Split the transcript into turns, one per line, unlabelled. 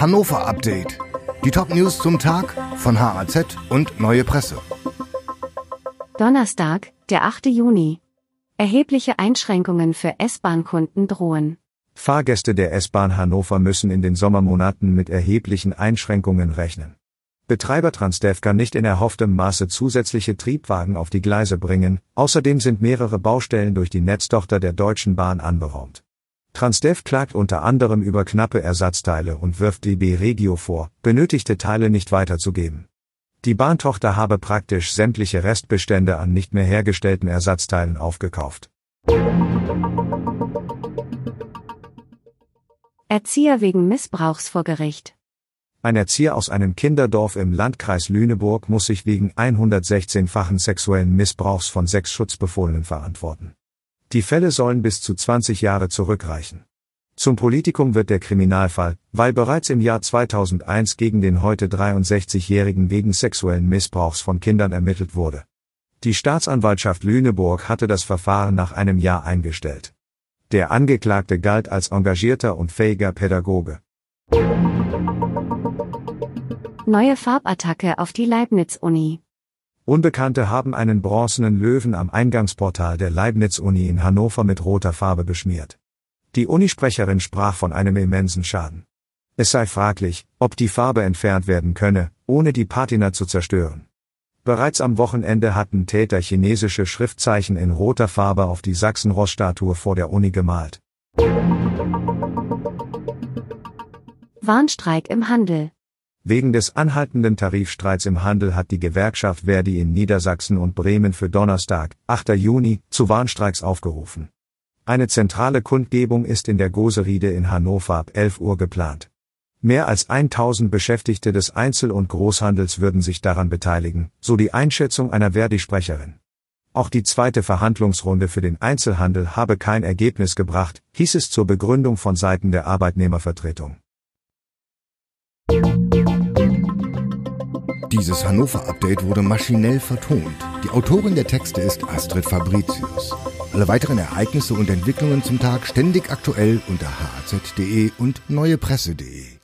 Hannover Update. Die Top-News zum Tag von HAZ und Neue Presse.
Donnerstag, der 8. Juni. Erhebliche Einschränkungen für S-Bahn-Kunden drohen.
Fahrgäste der S-Bahn Hannover müssen in den Sommermonaten mit erheblichen Einschränkungen rechnen. Betreiber Transdev kann nicht in erhofftem Maße zusätzliche Triebwagen auf die Gleise bringen, außerdem sind mehrere Baustellen durch die Netztochter der Deutschen Bahn anberaumt. Transdev klagt unter anderem über knappe Ersatzteile und wirft DB Regio vor, benötigte Teile nicht weiterzugeben. Die Bahntochter habe praktisch sämtliche Restbestände an nicht mehr hergestellten Ersatzteilen aufgekauft.
Erzieher wegen Missbrauchs vor Gericht.
Ein Erzieher aus einem Kinderdorf im Landkreis Lüneburg muss sich wegen 116-fachen sexuellen Missbrauchs von sechs Schutzbefohlenen verantworten. Die Fälle sollen bis zu 20 Jahre zurückreichen. Zum Politikum wird der Kriminalfall, weil bereits im Jahr 2001 gegen den heute 63-Jährigen wegen sexuellen Missbrauchs von Kindern ermittelt wurde. Die Staatsanwaltschaft Lüneburg hatte das Verfahren nach einem Jahr eingestellt. Der Angeklagte galt als engagierter und fähiger Pädagoge.
Neue Farbattacke auf die Leibniz-Uni.
Unbekannte haben einen bronzenen Löwen am Eingangsportal der Leibniz-Uni in Hannover mit roter Farbe beschmiert. Die Unisprecherin sprach von einem immensen Schaden. Es sei fraglich, ob die Farbe entfernt werden könne, ohne die Patina zu zerstören. Bereits am Wochenende hatten Täter chinesische Schriftzeichen in roter Farbe auf die Sachsen-Ross-Statue vor der Uni gemalt.
Warnstreik im Handel.
Wegen des anhaltenden Tarifstreits im Handel hat die Gewerkschaft Verdi in Niedersachsen und Bremen für Donnerstag, 8. Juni, zu Warnstreiks aufgerufen. Eine zentrale Kundgebung ist in der Goseriede in Hannover ab 11 Uhr geplant. Mehr als 1000 Beschäftigte des Einzel- und Großhandels würden sich daran beteiligen, so die Einschätzung einer Verdi-Sprecherin. Auch die zweite Verhandlungsrunde für den Einzelhandel habe kein Ergebnis gebracht, hieß es zur Begründung von Seiten der Arbeitnehmervertretung.
Dieses Hannover-Update wurde maschinell vertont. Die Autorin der Texte ist Astrid Fabricius. Alle weiteren Ereignisse und Entwicklungen zum Tag ständig aktuell unter haz.de und neuepresse.de.